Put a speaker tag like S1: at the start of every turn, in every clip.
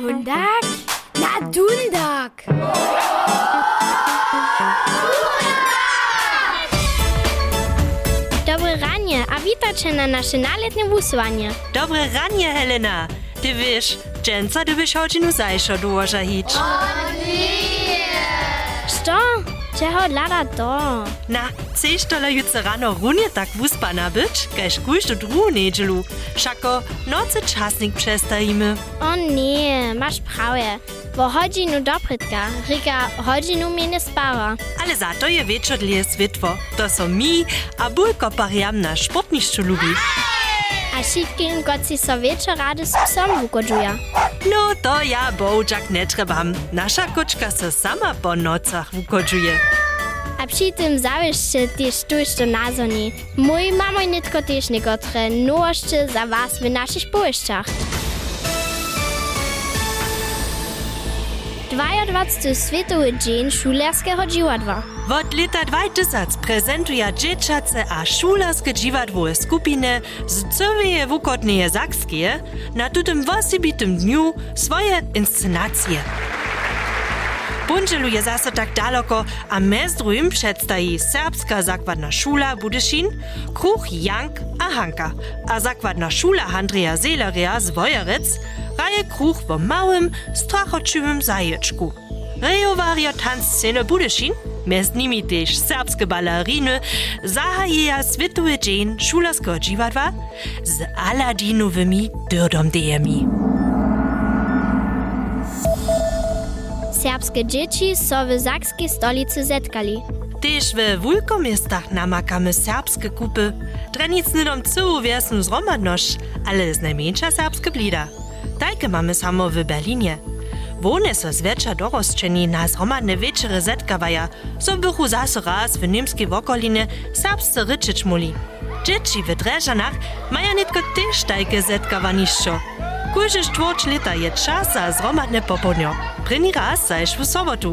S1: Dundak? Na Dundak!
S2: Dobre ranie, a witajcie na nasze naletnie wusłanie.
S3: Dobre ranie, Helena. Ty wiesz, dżęca ty byś hodzinu zajszo dołoża hić.
S2: Co? Czego lada to?
S3: Na, chcesz tole jutro rano runie tak wuspana być, kaž kujś do druhu niedzielu. Szako, nocy czasnik przestajemy.
S2: O nie, masz prawę. Bo hodzinu doprytka, Rika hodzinu mnie nie spała.
S3: Ale za to je wieczornie światło. To są mi, a bójko pariam na sportniszczu lubi.
S2: A wszystkim goci so wieczor rady z psom ukodżuja.
S3: No to ja bołczak nie trzebam. Nasza koczka se sama po nocach ukodzuje.
S2: A przy tym zawieszcie też tuż do nazoni. Mój mamo nitko też niekotre nowości za was w naszych połyszczach. 22. Światowy Dzień Szulerskiego Dziwadła.
S3: Od lata 2000 prezentuje dzieciace a szularskie dziwadłowe skupiny z całej wukodnej Zakskie na tym osobitym dniu swoje inscenacje. Bunđelu je za tak daleko, a mez drugim predstaji Serbska zakladna šula Budešin, kruh Jank a Hanka, a zakladna šula Andreja Selerija z Vojerec raje kruh v małym, strachočivym zaječku. Rejowarja tanzszene Budešin, mez nimi tež serbske balerine, zahajeja svetuje džen šularskega dživadva z Aladinovimi drdomdejemi.
S2: Serbskie dzieci so w zakskiej stolicy zetkali.
S3: Też we wulkomiestach namakamy serbskie kupy. Drenicny dom całą wiesnu zromadność, ale z najmniejsza serbskie blida. Tajke mamy samo w Berlinie. Wone so zwecza dorosczeni na zromadne wieczery zetkawaja, so bychu zase raz w niemskiej wokolinie serbscy ryczyć muli. Dzieci w Dreżanach mają nitko też tajke zetkawaniszczo. Kóže čtvrć leta je čas za zromadne popodnjo. Prvi raz zajš v sobotu.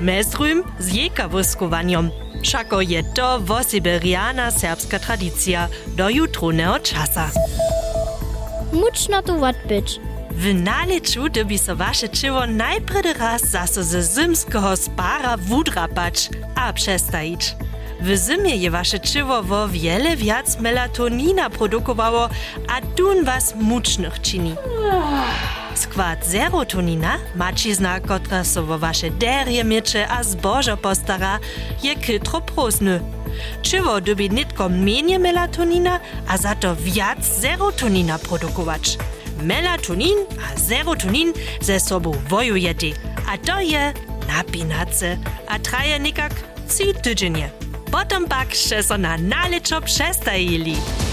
S3: Mestrum z jeka voskovanjem. Šako je to vosiberiana serbska tradicija do jutruneo časa.
S2: Mučno tu odpič.
S3: W naleču dobi so wasze czyło najpredy raz zaso ze zymskiego spara wudrapać, a przestać. W zimie je wasze czyło wo wiele wiac melatonina produkowało, a dun was mucznych czyni. Skład serotonina, mačizna, kotra so wo waše derje miecze a zbożo postara, je kytro prosny. Czywo dobi nitko mniej melatonina, a za to wiac serotonina produkować. Melatonin a serotonin ze sobą wojujete, a to je napinace, a traje nikak trzy tydzienie. Potem pak še so na naleczo przestajili.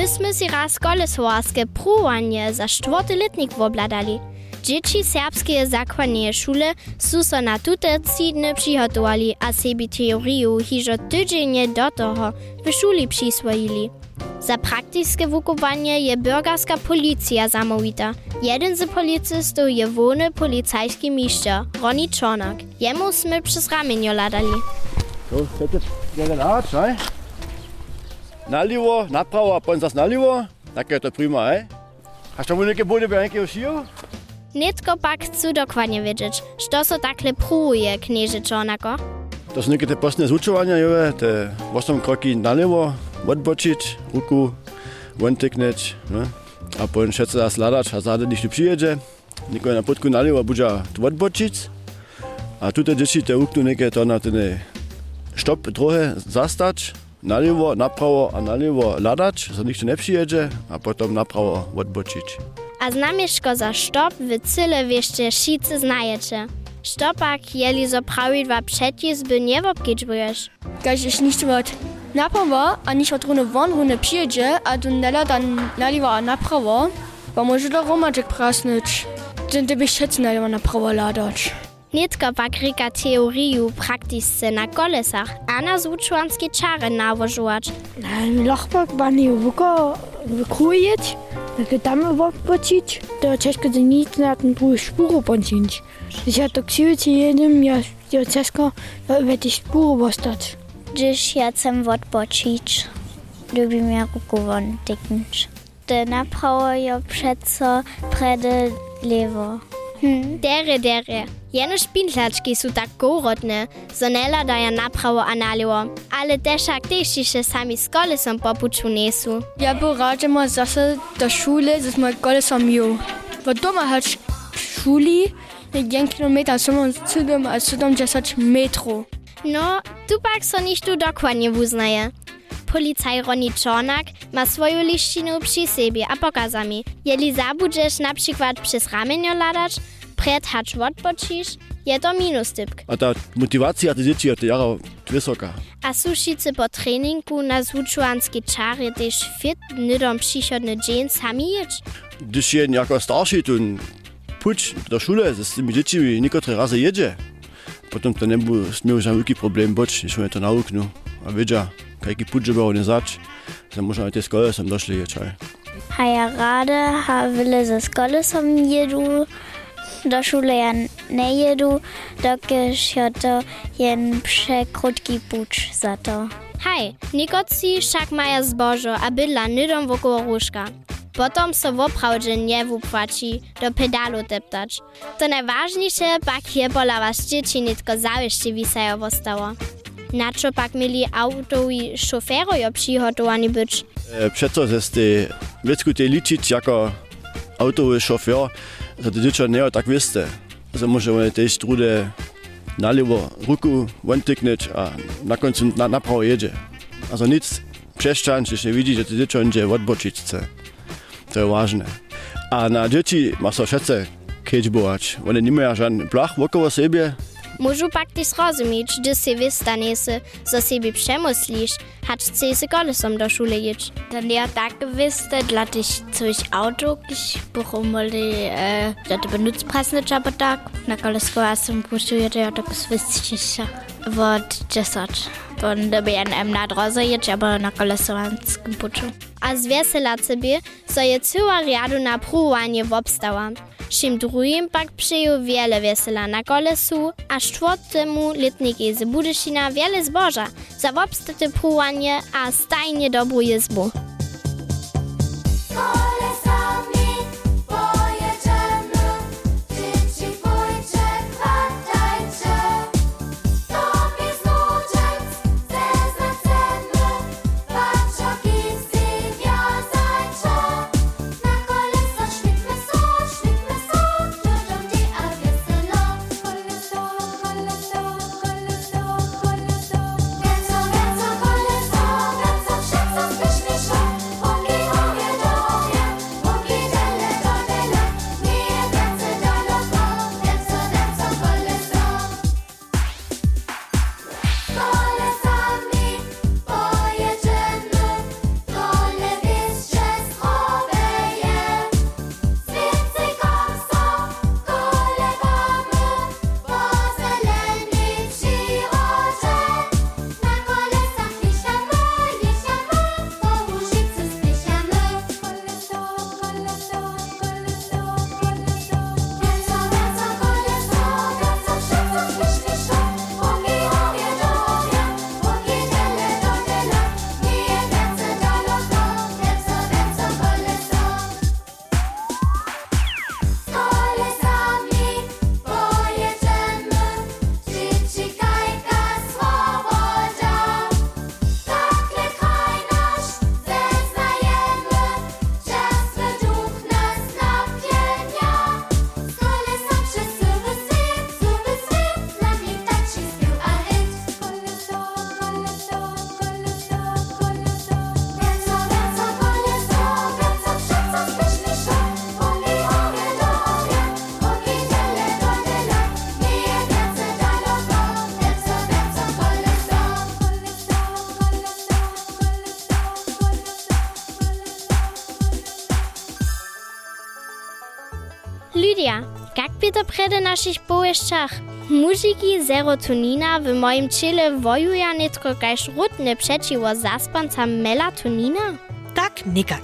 S2: Myśmy si raz kolesowarske pruwanie za czwarty letnik wobladali. Dzieci serbskie zakładnie szule su so na tute cidne przygotowali, a sebi teoriu hižo tydzienie do toho w szuli przyswoili. Za praktiskie wukowanie je bürgerska policja zamówita. Jeden z policystów je wolny policajski mistrz, Ronny Czornak. Jemu sme przez ramienio ladali.
S4: So, Arzt, ne? Nalivo, napravo, a potem zase nalivo. Tak je to prima, hej? Hast du mu neke bude by nekého šiju?
S2: Nitko pak chcú dokładnie wiedzieć, što so takle pruje knieže Czornako.
S4: To sú neke te postne zúčovania, jove, te 8 kroky nalivo, odbočiť, ruku, vontekneť, ne? A potem všetci zase ladač a záde, když tu přijedzie, nikoho na podku nalivo bude odbočiť. A tu te deti te uknú neke to na ten štop trohe zastať, nalivo, napravo a nalivo ladač, so nikto nepřijedzie, a potom napravo odbočiť.
S2: A znamieszko za stop w cyle wieście šice znajecie. Stopak jeli zo prawidła przedjizby nie wobkiczbujesz.
S5: Kaž iš ništa od napravo, a niš od rune von, rune přijedzie, a tu nela dan naliva a napravo, pa može da romaček prasnič. Ten te bych šec naliva napravo ladač.
S2: Nitko pak rika teoriju praktisce na kolesach, a na zvučuanske čare navožovač.
S6: Lochbak bani vuko vykrujet, takie tam wopocić, to ciężko do nic na ten drugi szpuru poncić. Ja to księci jednym, ja, ja ciężko w tej szpuru postać.
S7: Gdyż ja chcę odpocząć, lubię mnie ruku wątyknąć. Te naprawo ja przeco prede lewo.
S2: Dere, dere. Jene špindlački su tak gorodne, so ne ladaja napravo a nalivo, ale dešak tešiše sami s kolesom popuču nesu.
S5: Ja porađamo zase do šule, da smo kolesom jo. V doma hač šuli, 1 km, 77 a 70 metrov.
S2: No, tu pak so ništa dokładnie wuznaje. Policaj Ronny Czornak ma swoją liszczynę przy sobie a pokazami. Jeli zabudzisz na przykład przez ramienio ladacz, przed hacz odpoczysz, je to minus typk.
S4: A ta motivacija deti je te jara vysoka.
S2: A suszicy po treningu na zvučuanske čary też fit nydom przychodny dzień sami jedź.
S4: Když je jako starší tu puč do šule, s tými niektoré razy jedzie, potom to nebude smiel žádný problém boč, když oni to a vedia, kaký puč je oni zač, sa možno aj tie skole som došli ječaj.
S7: A ja rade ha wille ze skole som jedu, do szule ja nie jedu, dokiż ja to jen przekrótki pucz za to.
S2: Hej, nikoci však maja zbožo a bydla nydom wokół różka. Potom so woprawdźe nie wupłaci do pedalu deptać. To najważniejsze pak je pola was dzieci nitko zawieszcie wisajo wostało. Na co pak mieli autowi szoferojo przygotowani być?
S4: E, Przeco ze ste vecku te ličiť jako autowy šofér, za dečo nie tak viste. Za môže oni tež trude nalivo ruku vontikneť a na koncu na, napravo jedzie. A za nic przeszczan, když nie widzi, że te dečo ide odbočiť chce. To je vážne. A na deti ma so všetce keďbovať. Oni nemajú žádny plach
S2: Možupaktis rozumieć, gdy se wystanesy, co siebie przemyslisz, hacz cesy kolesem do szule jedź.
S7: Dann ja tak gewisse, glatt ich coś auto, ich buchumoli, äh, glatt benutzpreis nicht aber tak. Na kolesko asem puszczuje, ja tak zwistczyścia. Wod 10. Onda bi en emna drozajeć, abo na kolesowanskim puczu.
S2: A z weselacy bi, so je cyła riadu na pruwanie wobstała. Czym drugim pak przyjął wiele wesela na kolesu, a czwartemu letniki z Budyszina wiele zboża za wobstaty pruwanie, a stajnie dobrą jezbu. Prede naszych powieszczach? Muziki serotonina w moim ciele wojują nie tylko każ rutne przeciwo zaspanca melatonina?
S3: Tak nikak.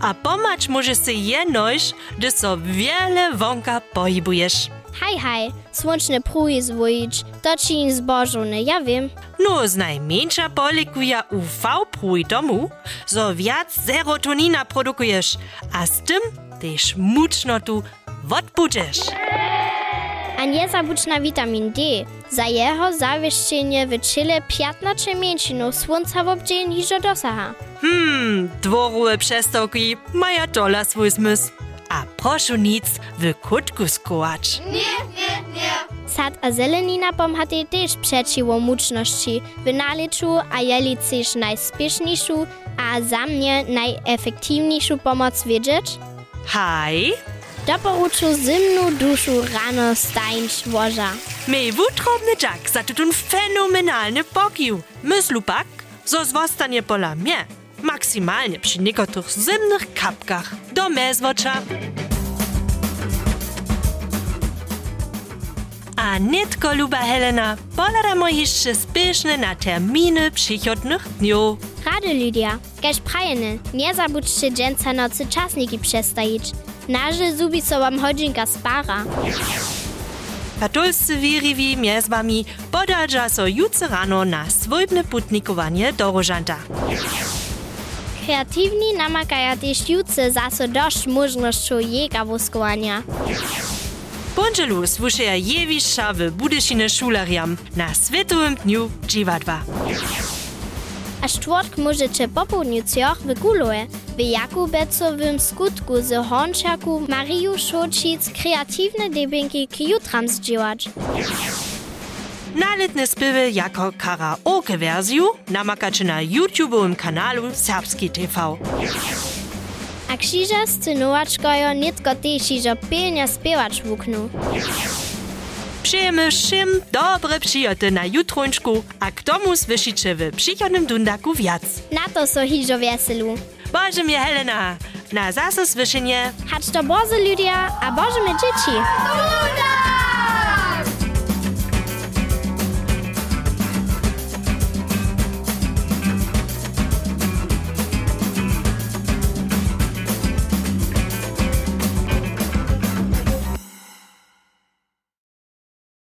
S3: A pomacz możesz się jenoś, gdy so wiele wonka pohybujesz.
S2: Hej, hej, słoneczne pruji zwoić, to ci zbożone, ja wiem.
S3: No, z najmniejsza polikuja UV prój domu, so wiac serotonina produkujesz, a z tym też mucznotu odbudzisz.
S2: A nie zabudź na witamin D. Za jeho zawieszczenie w ciele 15 mięścinów słońca w obdzień niż dosaha.
S3: Hmm, dworowe przestawki maja dola swój zmysł. A proszę nic w kutku skołać.
S2: Sad a zelenina pomhate też przeciwo muczności w naliczu, a jeli chcesz najspieszniejszą, a za mnie najefektywniejszą pomoc wiedzieć?
S3: Hej,
S2: Doporuču zimnu dušu rano stajnič voža.
S3: mej wutrobny jack za tutun fenomenalny pokił. Myslu pak, zo zwostanie pola mnie. Maksymalnie przy niektórych zimnych kapkach do mezwocza. A nitko, luba Helena, poladamo jeszcze spieszne na terminy przychodnych dniów.
S2: Rady Lydia, kaž prajene, nie zabudźcie dżęca nocy czasniki przestajić. Naże zubi so wam hodzinka spara.
S3: Katolscy wiriwi mjez wami podadża so jutro rano na swojbne putnikowanie do Rożanta.
S2: Kreatywni namakają też juce zaso dość możnością jega woskowania.
S3: Ponczelu słyszeja jewiszcza w Budyszine szulariam na Światowym Dniu Dziwadła.
S2: A czwartk możecie po południu w Kuloe, w Jakubecowym skutku z Hončaku Mariu Šočic kreatywne debinki k jutram zdziałać.
S3: Naletne spiewy jako karaoke wersju namakacie na YouTube'owym kanalu Serbski TV.
S2: A krzyża scenuaczkojo nitko też iżo pilnie śpiewać w oknu.
S3: Przyjemy wszym dobre przyjoty na jutronczku, a k tomu słyszycie w przychodnym dundaku wiac.
S2: Na to so hižo veselu.
S3: Boże mnie Helena, na zase słyszenie.
S2: Hacz to boze Lydia, a boże me dzieci.